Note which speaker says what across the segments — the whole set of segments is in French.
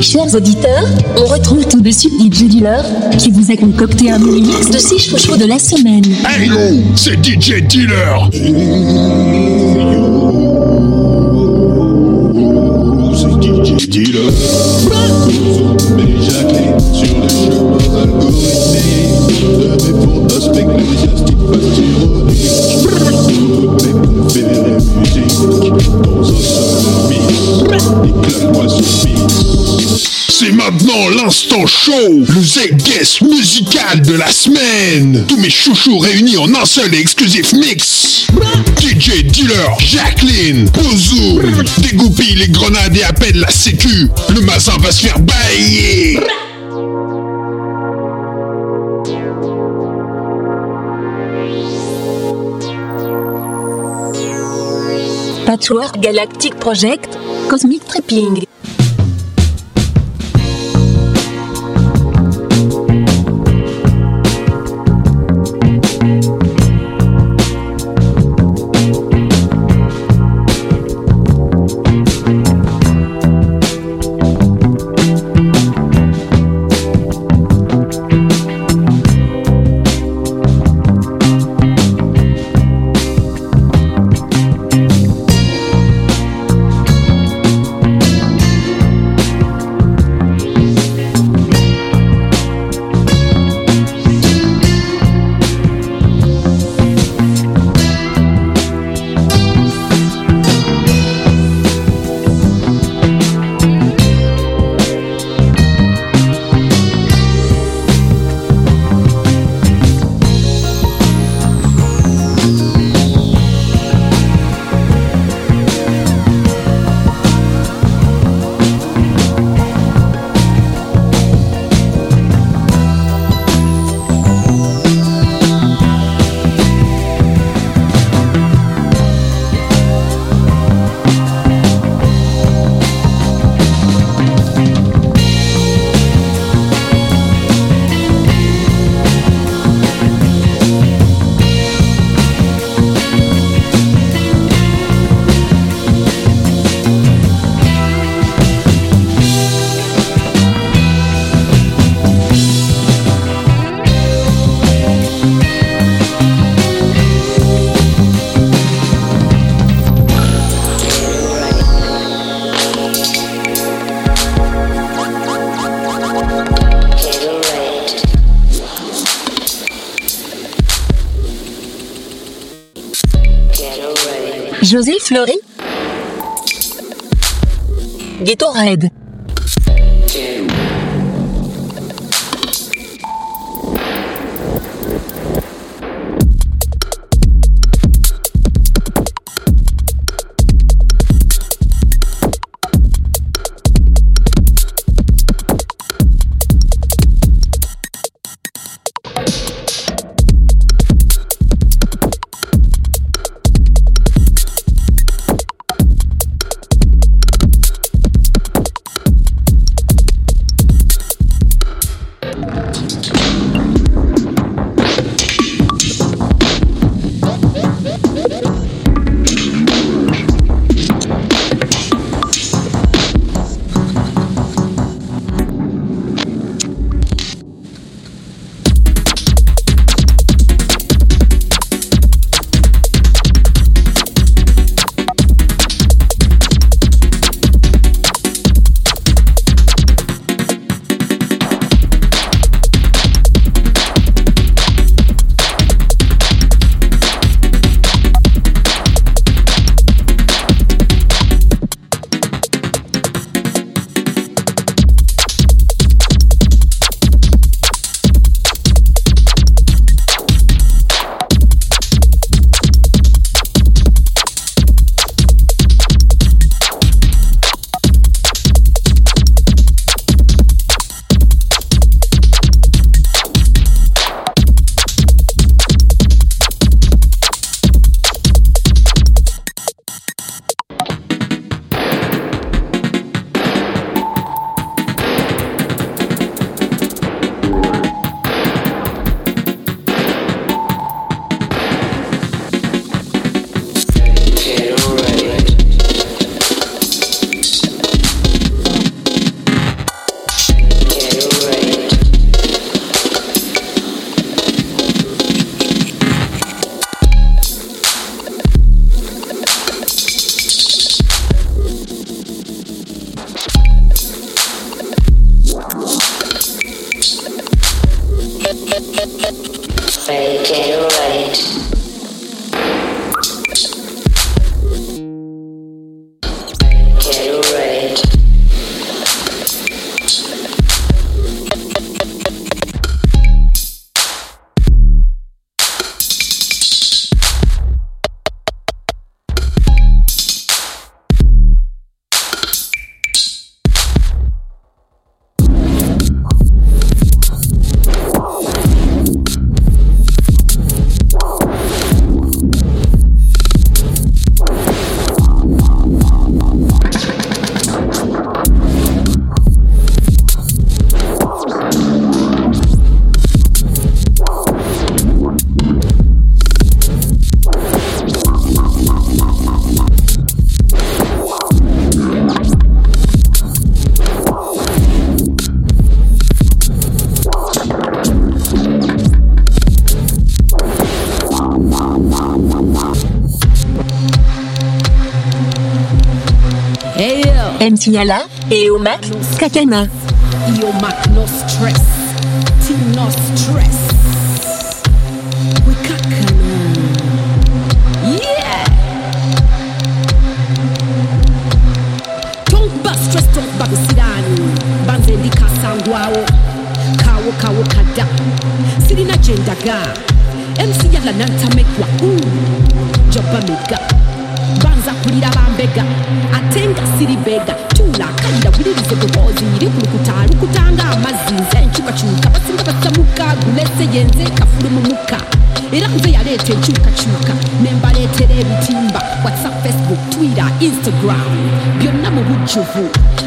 Speaker 1: Chers auditeurs, on retrouve tout de suite DJ Dealer qui vous a concocté un mini mix de 6 chouchous de la semaine.
Speaker 2: Hey yo, c'est DJ Dealer.
Speaker 3: C'est DJ Dealer. Mais Jacqueline sur le chemin algorithmique de mes fantasmes ecclésiastiques fastironiques. Mes préférées musiques dans un
Speaker 2: C'est maintenant l'instant show, le Z-Guest musical de la semaine. Tous mes chouchous réunis en un seul et exclusif mix. DJ Dealer, Jacqueline, Pozo, dégoupille les grenades et appelle la sécu. Le mazin va se faire bailler.
Speaker 1: Patchwork Galactic Project, Cosmic Tripping. José Fleury. Gatorade.
Speaker 4: Fake
Speaker 1: it Yala et Omak Kakana.
Speaker 4: Yo Mac, no stress. T no stress. We kakana. Yeah. Don't bust stress talk babusirani. Banze ndi kasangwawo. Kawo kawo kada. Sirina jendaga. MC yala nantamekwa. Mm. Joba mega. banza kulira bambega ziribega tulakanda wiririze dobozi nyiri ku rukuta rukutanga amazi nze ncukacuka basinga batamuka gulese yenze kafuru mu muka era nze yaleeta enkyukakyuka nembaleetera timba whatsapp facebook twitter instagram byonna mu bujjuvu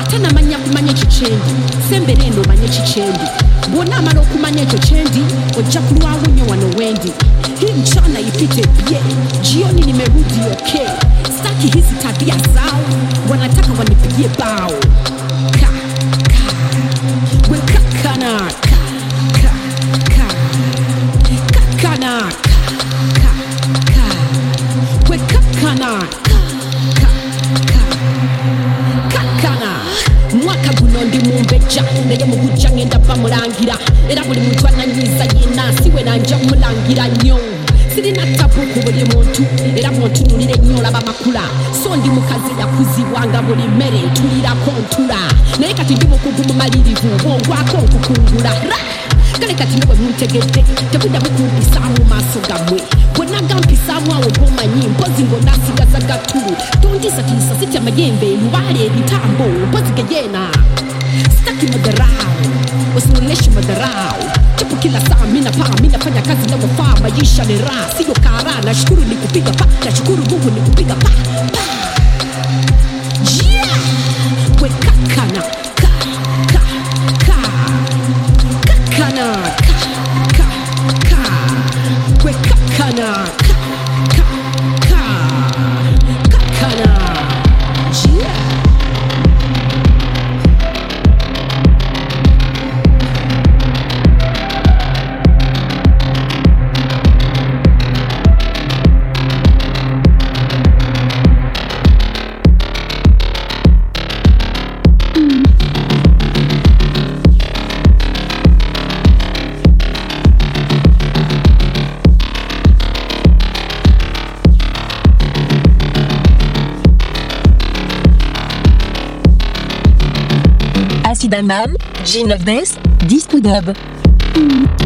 Speaker 4: ate namanya kumanya ekikyendi sembere eno omanye ekikyendi bw'ona amala okumanya ekyo kyendi ojja kulwawo nnyo wano wendi. Hii mchana ipite bie jioni nimerudi okay. Saki hizi tabia zao wanataka wanipigie bao mumbeja naye mugujja ngenda bamulangira era buli muntu ananyiza yena siwe nanja mulangira nnyo. Sirina tapu ku buli muntu era bwontunulira ennyo olaba makula. So ndi mukazi yakuzibwanga buli mmere ntulirako ntula. Naye kati ndi mukugu mumalirivu bwongwako nkukungula kale kati nga bwe muntegedde tebuddamu kumpisa mu maaso gammwe. Bwonna gampisaamu awo bomanyi mpozi ng'onaasigaza gatulu tontiisatiisa sitya mayembe lubaala ebitambo mpozi geyeena sitaki madharau usionyeshe madharau. Japo kila saa mina paa mina fanya kazi inavyofaa. Maisha ni raha siyo kara. Nashukuru ni kupiga pa nashukuru mungu ni kupiga pa. Pa yeah! wekakana ka ka ka. Kakana ka ka ka. We kakana ka ka
Speaker 1: Acid Amam, G9 Bass, Disco Dub.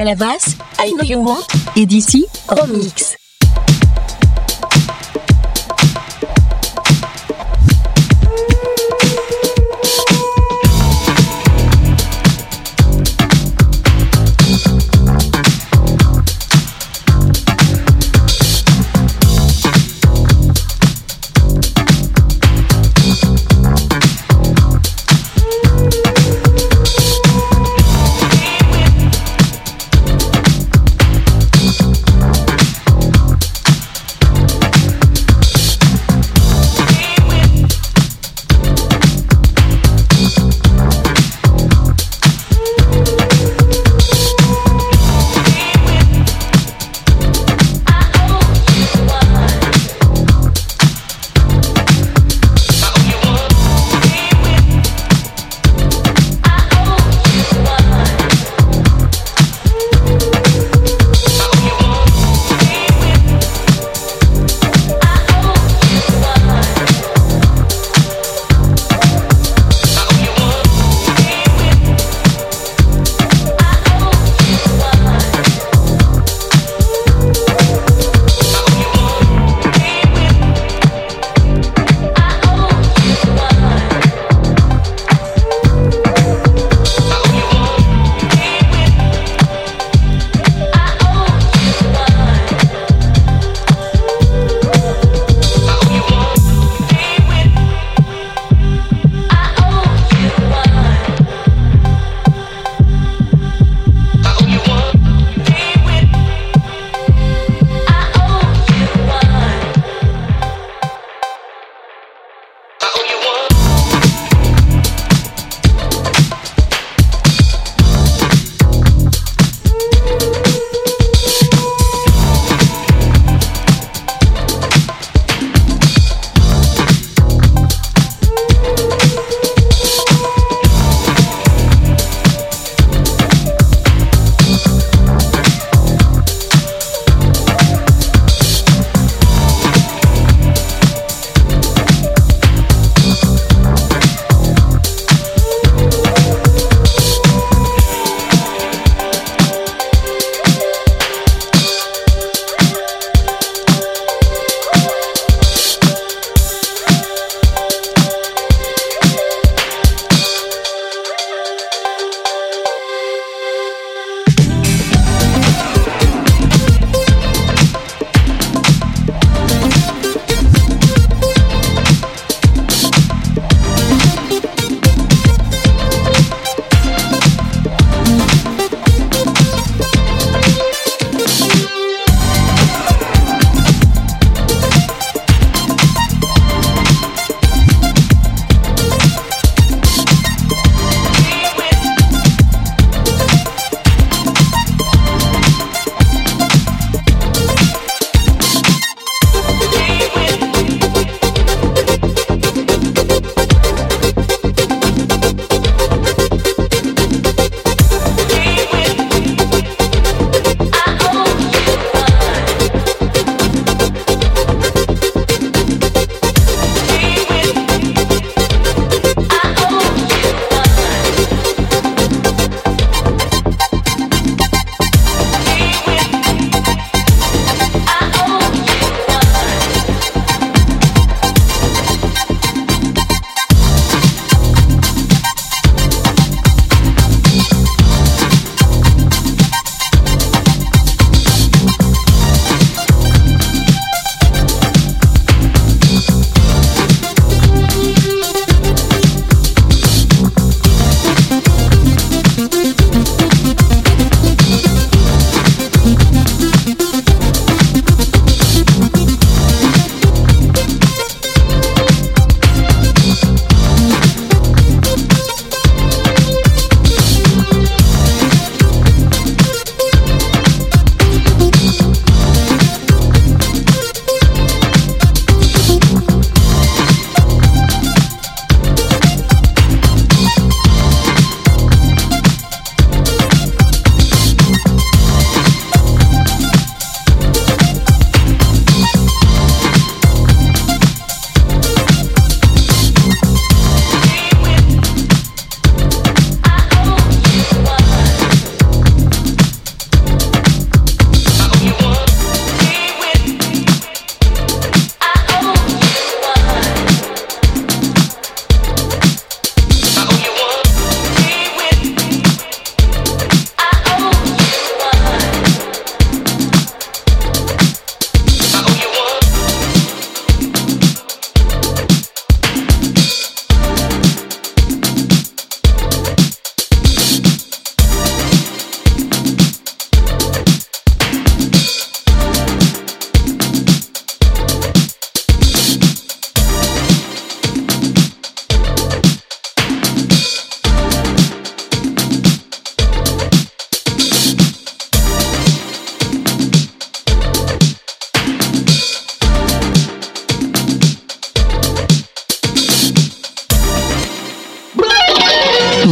Speaker 1: Palavas, I Know You Want, et d'ici, Remix.